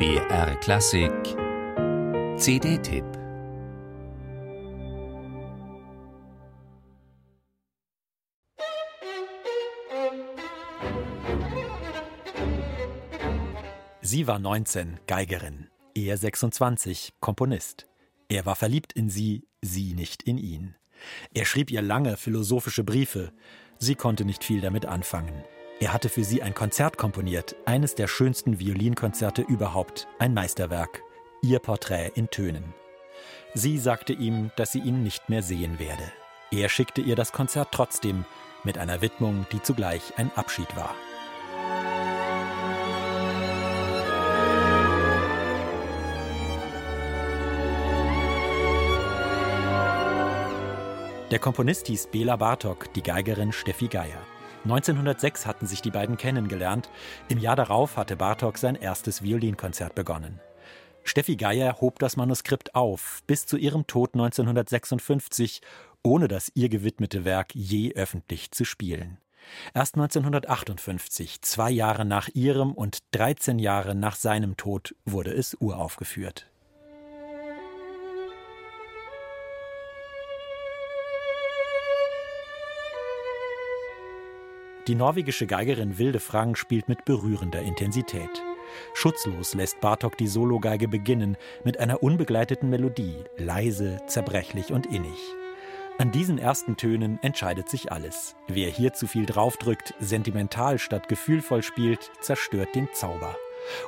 BR Klassik CD-Tipp Sie war 19, Geigerin, er 26, Komponist. Er war verliebt in sie, sie nicht in ihn. Er schrieb ihr lange philosophische Briefe. Sie konnte nicht viel damit anfangen. Er hatte für sie ein Konzert komponiert, eines der schönsten Violinkonzerte überhaupt, ein Meisterwerk, ihr Porträt in Tönen. Sie sagte ihm, dass sie ihn nicht mehr sehen werde. Er schickte ihr das Konzert trotzdem, mit einer Widmung, die zugleich ein Abschied war. Der Komponist hieß Bela Bartok, die Geigerin Steffi Geier. 1906 hatten sich die beiden kennengelernt. Im Jahr darauf hatte Bartok sein erstes Violinkonzert begonnen. Steffi Geier hob das Manuskript auf, bis zu ihrem Tod 1956, ohne das ihr gewidmete Werk je öffentlich zu spielen. Erst 1958, zwei Jahre nach ihrem und 13 Jahre nach seinem Tod, wurde es uraufgeführt. Die norwegische Geigerin Wilde Frang spielt mit berührender Intensität. Schutzlos lässt Bartok die Sologeige beginnen mit einer unbegleiteten Melodie, leise, zerbrechlich und innig. An diesen ersten Tönen entscheidet sich alles. Wer hier zu viel draufdrückt, sentimental statt gefühlvoll spielt, zerstört den Zauber.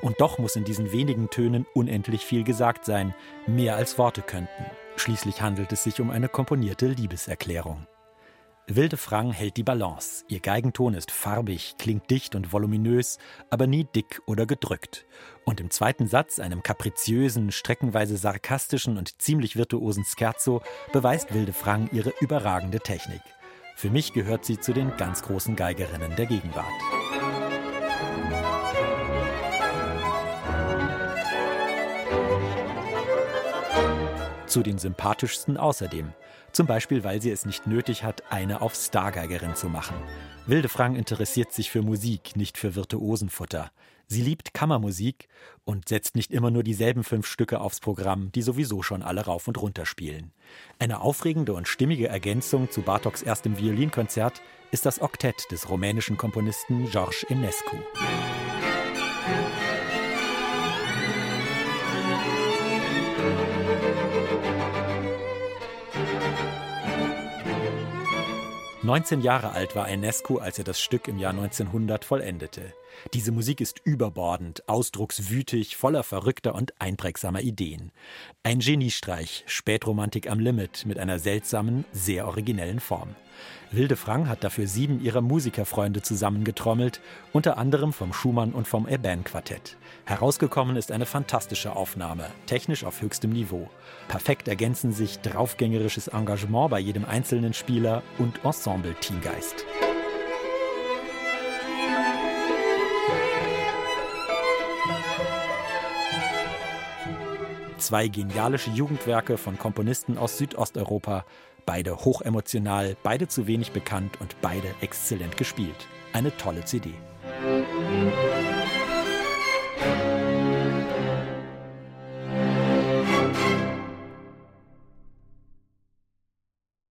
Und doch muss in diesen wenigen Tönen unendlich viel gesagt sein, mehr als Worte könnten. Schließlich handelt es sich um eine komponierte Liebeserklärung. Wilde Frang hält die Balance. Ihr Geigenton ist farbig, klingt dicht und voluminös, aber nie dick oder gedrückt. Und im zweiten Satz, einem kapriziösen, streckenweise sarkastischen und ziemlich virtuosen Scherzo, beweist Wilde Frang ihre überragende Technik. Für mich gehört sie zu den ganz großen Geigerinnen der Gegenwart. Zu den sympathischsten außerdem. Zum Beispiel, weil sie es nicht nötig hat, eine auf Stargeigerin zu machen. Wilde Frang interessiert sich für Musik, nicht für Virtuosenfutter. Sie liebt Kammermusik und setzt nicht immer nur dieselben fünf Stücke aufs Programm, die sowieso schon alle rauf und runter spielen. Eine aufregende und stimmige Ergänzung zu Bartoks erstem Violinkonzert ist das Oktett des rumänischen Komponisten George Enescu. 19 Jahre alt war Enescu, als er das Stück im Jahr 1900 vollendete. Diese Musik ist überbordend, ausdruckswütig, voller verrückter und einprägsamer Ideen. Ein Geniestreich, Spätromantik am Limit mit einer seltsamen, sehr originellen Form. Wilde Frang hat dafür sieben ihrer Musikerfreunde zusammengetrommelt, unter anderem vom Schumann und vom Eben-Quartett. Herausgekommen ist eine fantastische Aufnahme, technisch auf höchstem Niveau. Perfekt ergänzen sich draufgängerisches Engagement bei jedem einzelnen Spieler und Ensemble-Teamgeist. Zwei genialische Jugendwerke von Komponisten aus Südosteuropa, beide hochemotional, beide zu wenig bekannt und beide exzellent gespielt. Eine tolle CD. Musik